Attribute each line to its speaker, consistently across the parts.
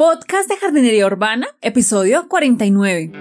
Speaker 1: Podcast de Jardinería Urbana, episodio 49.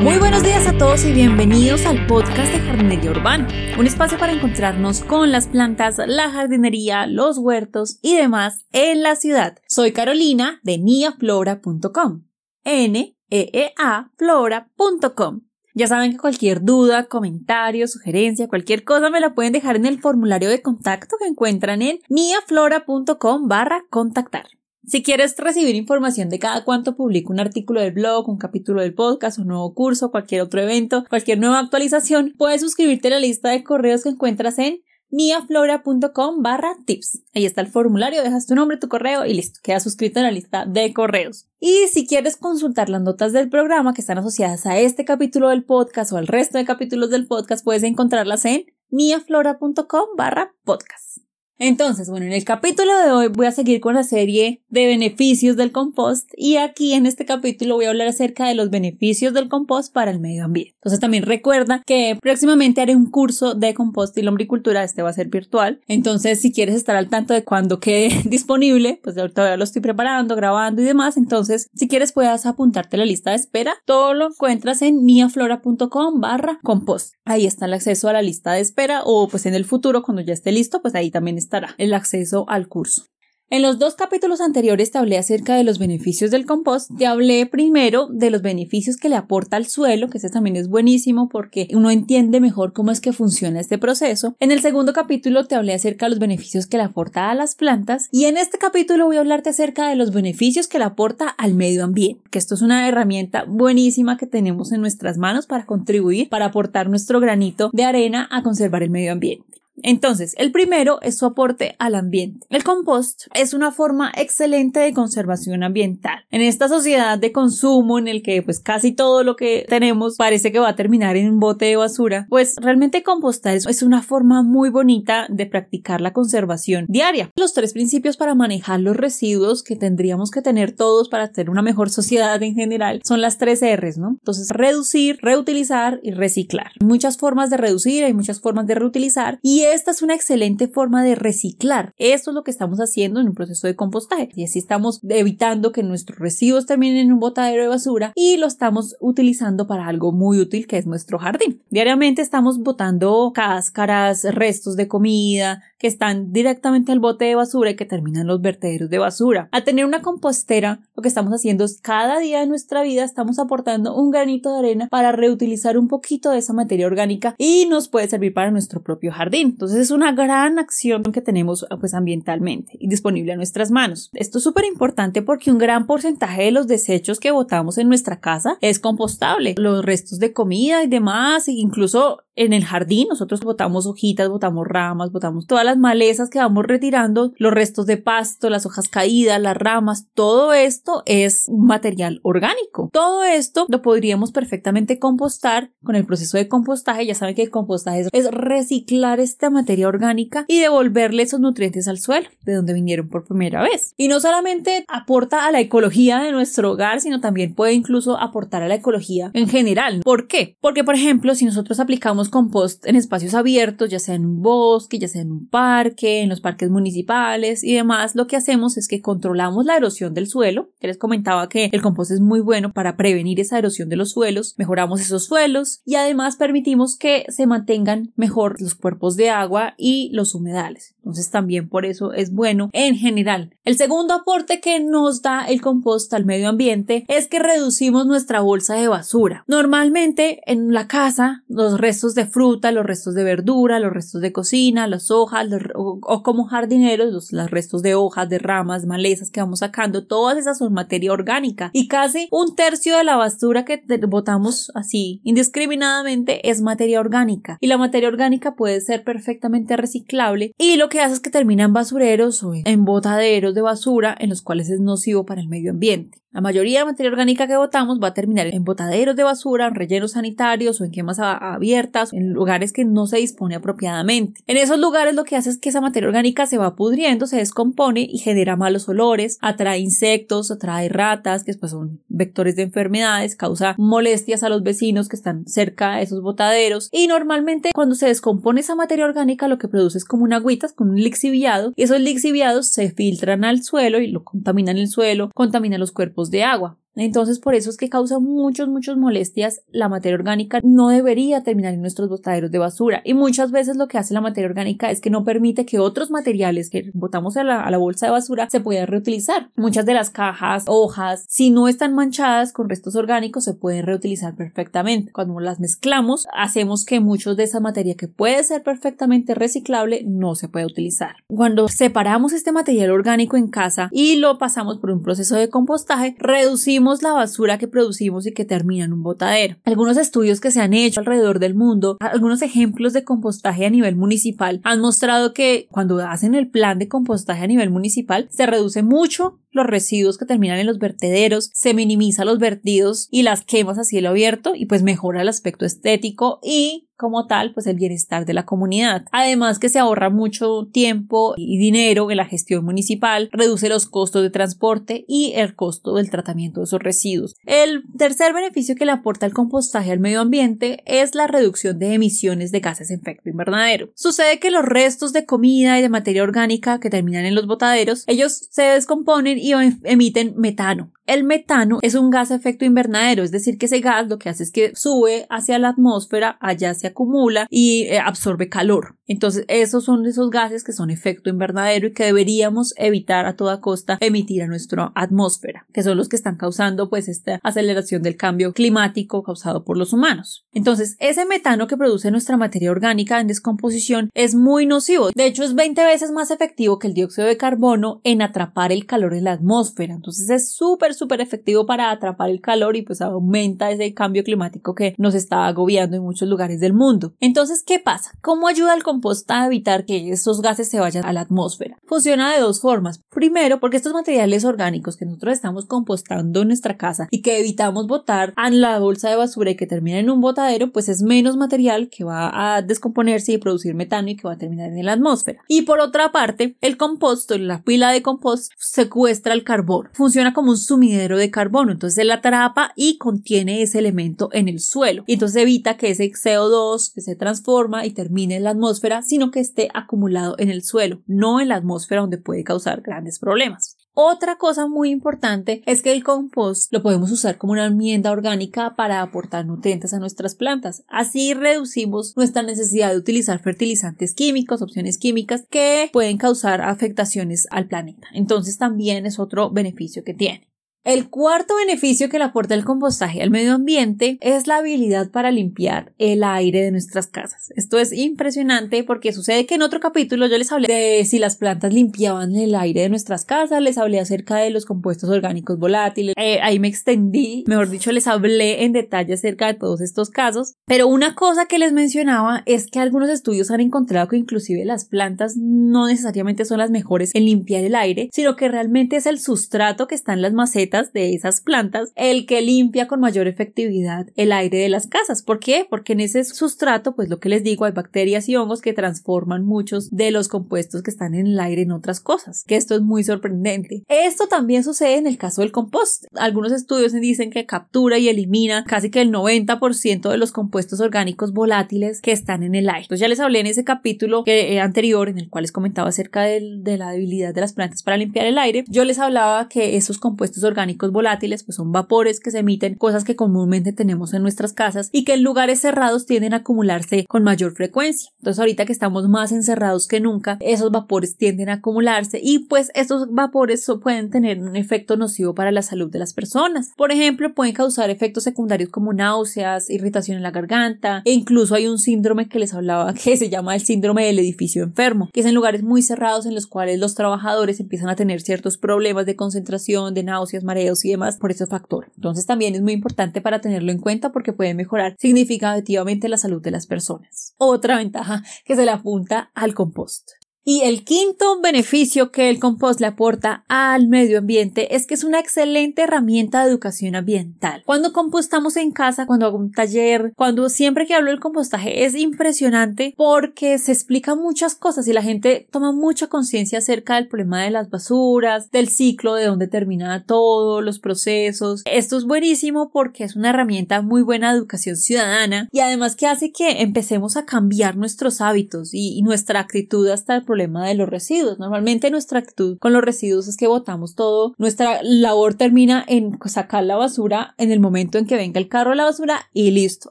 Speaker 1: Muy buenos días a todos y bienvenidos al podcast de Jardinería Urbana, un espacio para encontrarnos con las plantas, la jardinería, los huertos y demás en la ciudad. Soy Carolina de niaflora.com. N e e a flora.com. Ya saben que cualquier duda, comentario, sugerencia, cualquier cosa me la pueden dejar en el formulario de contacto que encuentran en niaflora.com barra contactar. Si quieres recibir información de cada cuánto publico un artículo del blog, un capítulo del podcast, un nuevo curso, cualquier otro evento, cualquier nueva actualización, puedes suscribirte a la lista de correos que encuentras en miaflora.com barra tips. Ahí está el formulario, dejas tu nombre, tu correo y listo, quedas suscrito en la lista de correos. Y si quieres consultar las notas del programa que están asociadas a este capítulo del podcast o al resto de capítulos del podcast, puedes encontrarlas en miaflora.com barra podcast. Entonces, bueno, en el capítulo de hoy voy a seguir con la serie de beneficios del compost y aquí en este capítulo voy a hablar acerca de los beneficios del compost para el medio ambiente. Entonces también recuerda que próximamente haré un curso de compost y lombricultura, este va a ser virtual. Entonces, si quieres estar al tanto de cuando quede disponible, pues todavía lo estoy preparando, grabando y demás. Entonces, si quieres puedes apuntarte a la lista de espera. Todo lo encuentras en miaflora.com barra compost. Ahí está el acceso a la lista de espera o pues en el futuro cuando ya esté listo, pues ahí también está el acceso al curso. En los dos capítulos anteriores te hablé acerca de los beneficios del compost. Te hablé primero de los beneficios que le aporta al suelo, que ese también es buenísimo porque uno entiende mejor cómo es que funciona este proceso. En el segundo capítulo te hablé acerca de los beneficios que le aporta a las plantas y en este capítulo voy a hablarte acerca de los beneficios que le aporta al medio ambiente, que esto es una herramienta buenísima que tenemos en nuestras manos para contribuir, para aportar nuestro granito de arena a conservar el medio ambiente. Entonces, el primero es su aporte al ambiente. El compost es una forma excelente de conservación ambiental. En esta sociedad de consumo en el que pues casi todo lo que tenemos parece que va a terminar en un bote de basura, pues realmente compostar es una forma muy bonita de practicar la conservación diaria. Los tres principios para manejar los residuos que tendríamos que tener todos para tener una mejor sociedad en general son las tres R's, ¿no? Entonces, reducir, reutilizar y reciclar. Hay muchas formas de reducir, hay muchas formas de reutilizar y esta es una excelente forma de reciclar. Esto es lo que estamos haciendo en un proceso de compostaje. Y así estamos evitando que nuestros residuos terminen en un botadero de basura y lo estamos utilizando para algo muy útil que es nuestro jardín. Diariamente estamos botando cáscaras, restos de comida, que están directamente al bote de basura y que terminan los vertederos de basura. Al tener una compostera, que estamos haciendo es cada día de nuestra vida estamos aportando un granito de arena para reutilizar un poquito de esa materia orgánica y nos puede servir para nuestro propio jardín. Entonces es una gran acción que tenemos pues ambientalmente y disponible a nuestras manos. Esto es súper importante porque un gran porcentaje de los desechos que botamos en nuestra casa es compostable. Los restos de comida y demás, e incluso en el jardín nosotros botamos hojitas, botamos ramas, botamos todas las malezas que vamos retirando, los restos de pasto, las hojas caídas, las ramas, todo esto es material orgánico. Todo esto lo podríamos perfectamente compostar con el proceso de compostaje. Ya saben que el compostaje es reciclar esta materia orgánica y devolverle esos nutrientes al suelo de donde vinieron por primera vez. Y no solamente aporta a la ecología de nuestro hogar, sino también puede incluso aportar a la ecología en general. ¿Por qué? Porque, por ejemplo, si nosotros aplicamos compost en espacios abiertos, ya sea en un bosque, ya sea en un parque, en los parques municipales y demás, lo que hacemos es que controlamos la erosión del suelo. Les comentaba que el compost es muy bueno para prevenir esa erosión de los suelos, mejoramos esos suelos y además permitimos que se mantengan mejor los cuerpos de agua y los humedales. Entonces también por eso es bueno en general. El segundo aporte que nos da el compost al medio ambiente es que reducimos nuestra bolsa de basura. Normalmente en la casa los restos de fruta, los restos de verdura, los restos de cocina, las hojas o, como jardineros los, los restos de hojas, de ramas, malezas que vamos sacando, todas esas son materia orgánica y casi un tercio de la basura que botamos así indiscriminadamente es materia orgánica y la materia orgánica puede ser perfectamente reciclable y lo que hace es que termina en basureros o en botaderos de basura en los cuales es nocivo para el medio ambiente. La mayoría de materia orgánica que botamos va a terminar en botaderos de basura, en rellenos sanitarios o en quemas abiertas, en lugares que no se dispone apropiadamente. En esos lugares lo que hace es que esa materia orgánica se va pudriendo, se descompone y genera malos olores, atrae insectos, atrae ratas, que después son vectores de enfermedades, causa molestias a los vecinos que están cerca de esos botaderos y normalmente cuando se descompone esa materia orgánica lo que produce es como una agüita, como un lixiviado y esos lixiviados se filtran al suelo y lo contaminan el suelo, contaminan los cuerpos de agua. Entonces, por eso es que causa muchos, muchas molestias. La materia orgánica no debería terminar en nuestros botaderos de basura. Y muchas veces lo que hace la materia orgánica es que no permite que otros materiales que botamos a la, a la bolsa de basura se puedan reutilizar. Muchas de las cajas, hojas, si no están manchadas con restos orgánicos, se pueden reutilizar perfectamente. Cuando las mezclamos, hacemos que muchos de esa materia que puede ser perfectamente reciclable no se pueda utilizar. Cuando separamos este material orgánico en casa y lo pasamos por un proceso de compostaje, reducimos la basura que producimos y que termina en un botadero. Algunos estudios que se han hecho alrededor del mundo, algunos ejemplos de compostaje a nivel municipal han mostrado que cuando hacen el plan de compostaje a nivel municipal se reduce mucho los residuos que terminan en los vertederos, se minimiza los vertidos y las quemas a cielo abierto y pues mejora el aspecto estético y como tal, pues el bienestar de la comunidad. Además que se ahorra mucho tiempo y dinero en la gestión municipal, reduce los costos de transporte y el costo del tratamiento de esos residuos. El tercer beneficio que le aporta el compostaje al medio ambiente es la reducción de emisiones de gases de efecto invernadero. Sucede que los restos de comida y de materia orgánica que terminan en los botaderos, ellos se descomponen y emiten metano. El metano es un gas de efecto invernadero, es decir, que ese gas lo que hace es que sube hacia la atmósfera, allá se acumula y eh, absorbe calor. Entonces, esos son esos gases que son efecto invernadero y que deberíamos evitar a toda costa emitir a nuestra atmósfera, que son los que están causando pues esta aceleración del cambio climático causado por los humanos. Entonces, ese metano que produce nuestra materia orgánica en descomposición es muy nocivo. De hecho, es 20 veces más efectivo que el dióxido de carbono en atrapar el calor en la atmósfera. Entonces, es súper súper efectivo para atrapar el calor y pues aumenta ese cambio climático que nos está agobiando en muchos lugares del mundo. Entonces, ¿qué pasa? ¿Cómo ayuda el compost a evitar que esos gases se vayan a la atmósfera? Funciona de dos formas. Primero, porque estos materiales orgánicos que nosotros estamos compostando en nuestra casa y que evitamos botar a la bolsa de basura y que termina en un botadero, pues es menos material que va a descomponerse y producir metano y que va a terminar en la atmósfera. Y por otra parte, el composto, la pila de compost, secuestra el carbón. Funciona como un sumidero de carbono. Entonces él atrapa y contiene ese elemento en el suelo. Y entonces evita que ese CO2 que se transforma y termine en la atmósfera, sino que esté acumulado en el suelo, no en la atmósfera donde puede causar grandes problemas. Otra cosa muy importante es que el compost lo podemos usar como una enmienda orgánica para aportar nutrientes a nuestras plantas. Así reducimos nuestra necesidad de utilizar fertilizantes químicos, opciones químicas que pueden causar afectaciones al planeta. Entonces también es otro beneficio que tiene. El cuarto beneficio que le aporta el compostaje al medio ambiente es la habilidad para limpiar el aire de nuestras casas. Esto es impresionante porque sucede que en otro capítulo yo les hablé de si las plantas limpiaban el aire de nuestras casas, les hablé acerca de los compuestos orgánicos volátiles, eh, ahí me extendí, mejor dicho, les hablé en detalle acerca de todos estos casos, pero una cosa que les mencionaba es que algunos estudios han encontrado que inclusive las plantas no necesariamente son las mejores en limpiar el aire, sino que realmente es el sustrato que está en las macetas de esas plantas el que limpia con mayor efectividad el aire de las casas. ¿Por qué? Porque en ese sustrato, pues lo que les digo, hay bacterias y hongos que transforman muchos de los compuestos que están en el aire en otras cosas, que esto es muy sorprendente. Esto también sucede en el caso del compost. Algunos estudios dicen que captura y elimina casi que el 90% de los compuestos orgánicos volátiles que están en el aire. Entonces ya les hablé en ese capítulo eh, anterior en el cual les comentaba acerca de la debilidad de las plantas para limpiar el aire. Yo les hablaba que esos compuestos orgánicos orgánicos volátiles, pues son vapores que se emiten, cosas que comúnmente tenemos en nuestras casas y que en lugares cerrados tienden a acumularse con mayor frecuencia. Entonces ahorita que estamos más encerrados que nunca, esos vapores tienden a acumularse y pues estos vapores pueden tener un efecto nocivo para la salud de las personas. Por ejemplo, pueden causar efectos secundarios como náuseas, irritación en la garganta e incluso hay un síndrome que les hablaba que se llama el síndrome del edificio enfermo, que es en lugares muy cerrados en los cuales los trabajadores empiezan a tener ciertos problemas de concentración, de náuseas, mareos y demás por ese factor. Entonces también es muy importante para tenerlo en cuenta porque puede mejorar significativamente la salud de las personas. Otra ventaja que se le apunta al compost. Y el quinto beneficio que el compost le aporta al medio ambiente es que es una excelente herramienta de educación ambiental. Cuando compostamos en casa, cuando hago un taller, cuando siempre que hablo del compostaje es impresionante porque se explica muchas cosas y la gente toma mucha conciencia acerca del problema de las basuras, del ciclo, de dónde termina todo, los procesos. Esto es buenísimo porque es una herramienta muy buena de educación ciudadana y además que hace que empecemos a cambiar nuestros hábitos y, y nuestra actitud hasta el problema de los residuos. Normalmente nuestra actitud con los residuos es que botamos todo. Nuestra labor termina en sacar la basura en el momento en que venga el carro de la basura y listo.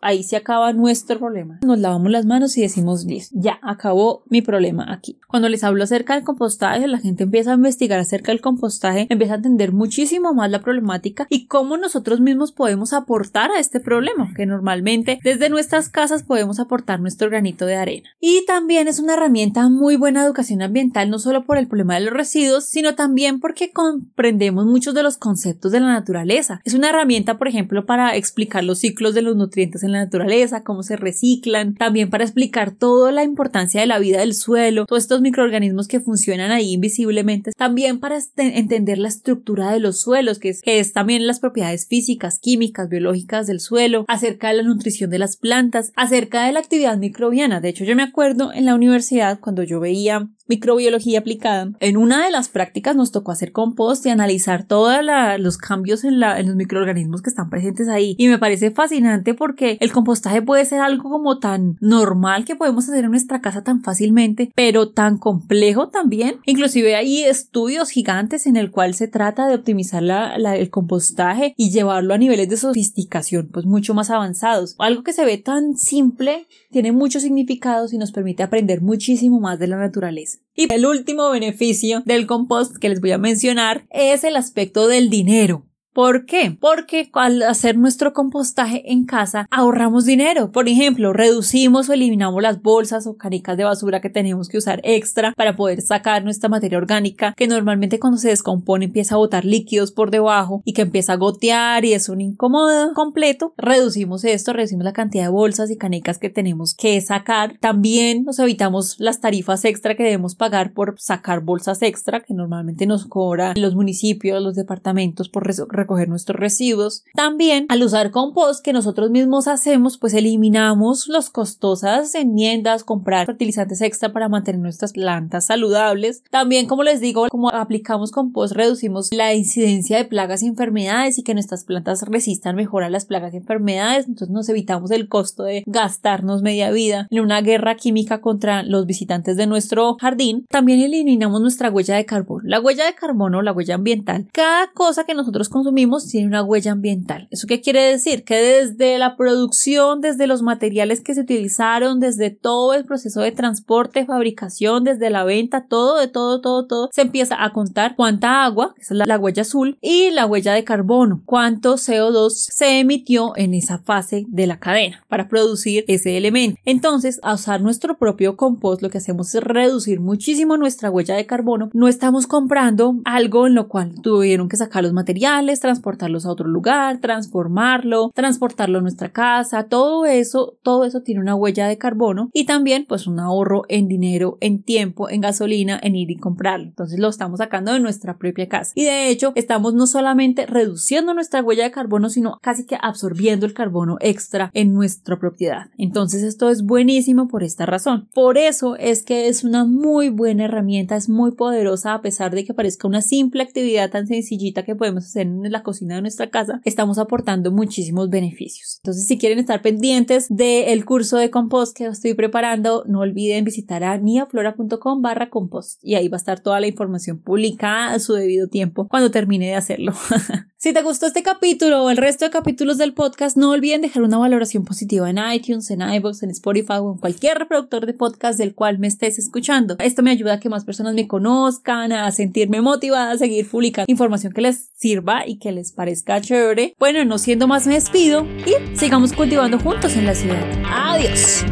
Speaker 1: Ahí se acaba nuestro problema. Nos lavamos las manos y decimos listo. Ya acabó mi problema aquí. Cuando les hablo acerca del compostaje, la gente empieza a investigar acerca del compostaje, empieza a entender muchísimo más la problemática y cómo nosotros mismos podemos aportar a este problema, que normalmente desde nuestras casas podemos aportar nuestro granito de arena. Y también es una herramienta muy buena de ambiental no solo por el problema de los residuos, sino también porque comprendemos muchos de los conceptos de la naturaleza. Es una herramienta, por ejemplo, para explicar los ciclos de los nutrientes en la naturaleza, cómo se reciclan, también para explicar toda la importancia de la vida del suelo, todos estos microorganismos que funcionan ahí invisiblemente, también para entender la estructura de los suelos, que es, que es también las propiedades físicas, químicas, biológicas del suelo, acerca de la nutrición de las plantas, acerca de la actividad microbiana. De hecho, yo me acuerdo en la universidad cuando yo veía Instagram. Microbiología aplicada, en una de las prácticas nos tocó hacer compost y analizar todos los cambios en, los microorganismos que están presentes ahí. Y me parece fascinante porque el compostaje puede ser algo como tan normal que podemos hacer en nuestra casa tan fácilmente, pero tan complejo también. Inclusive hay estudios gigantes en el cual se trata de optimizar el compostaje y llevarlo a niveles de sofisticación pues mucho más avanzados. Algo que se ve tan simple tiene muchos significados y nos permite aprender muchísimo más de la naturaleza. Y el último beneficio del compost que les voy a mencionar es el aspecto del dinero. ¿Por qué? Porque al hacer nuestro compostaje en casa ahorramos dinero. Por ejemplo, reducimos o eliminamos las bolsas o canicas de basura que tenemos que usar extra para poder sacar nuestra materia orgánica que normalmente cuando se descompone empieza a botar líquidos por debajo y que empieza a gotear y es un incómodo completo. Reducimos esto, reducimos la cantidad de bolsas y canicas que tenemos que sacar. También nos evitamos las tarifas extra que debemos pagar por sacar bolsas extra que normalmente nos cobran los municipios, los departamentos por recoger nuestros residuos. También al usar compost que nosotros mismos hacemos, pues eliminamos las costosas enmiendas, comprar fertilizantes extra para mantener nuestras plantas saludables. También, como les digo, como aplicamos compost, reducimos la incidencia de plagas y enfermedades y que nuestras plantas resistan mejor a las plagas y enfermedades. Entonces nos evitamos el costo de gastarnos media vida en una guerra química contra los visitantes de nuestro jardín. También eliminamos nuestra huella de carbono. La huella de carbono, la huella ambiental, cada cosa que nosotros consumimos tiene una huella ambiental. ¿Eso qué quiere decir? Que desde la producción, desde los materiales que se utilizaron, desde todo el proceso de transporte, fabricación, desde la venta, todo, de todo, todo, todo, se empieza a contar cuánta agua, que es la, huella azul, y la huella de carbono, cuánto CO2 se emitió en esa fase de la cadena para producir ese elemento. Entonces, a usar nuestro propio compost, lo que hacemos es reducir muchísimo nuestra huella de carbono. No estamos comprando algo en lo cual tuvieron que sacar los materiales, transportarlos a otro lugar, transformarlo, transportarlo a nuestra casa, todo eso, todo eso tiene una huella de carbono y también pues un ahorro en dinero, en tiempo, en gasolina, en ir y comprarlo. Entonces lo estamos sacando de nuestra propia casa. Y de hecho estamos no solamente reduciendo nuestra huella de carbono, sino casi que absorbiendo el carbono extra en nuestra propiedad. Entonces esto es buenísimo por esta razón. Por eso es que es una muy buena herramienta, es muy poderosa a pesar de que parezca una simple actividad tan sencillita que podemos hacer la cocina de nuestra casa, estamos aportando muchísimos beneficios. Entonces, si quieren estar pendientes del curso de compost que estoy preparando, no olviden visitar a niaflora.com barra compost y ahí va a estar toda la información publicada a su debido tiempo cuando termine de hacerlo. si te gustó este capítulo o el resto de capítulos del podcast, no olviden dejar una valoración positiva en iTunes, en iVoox, en Spotify o en cualquier reproductor de podcast del cual me estés escuchando. Esto me ayuda a que más personas me conozcan, a sentirme motivada a seguir publicando información que les sirva y que les parezca chévere. Bueno, no siendo más me despido y sigamos cultivando juntos en la ciudad. Adiós.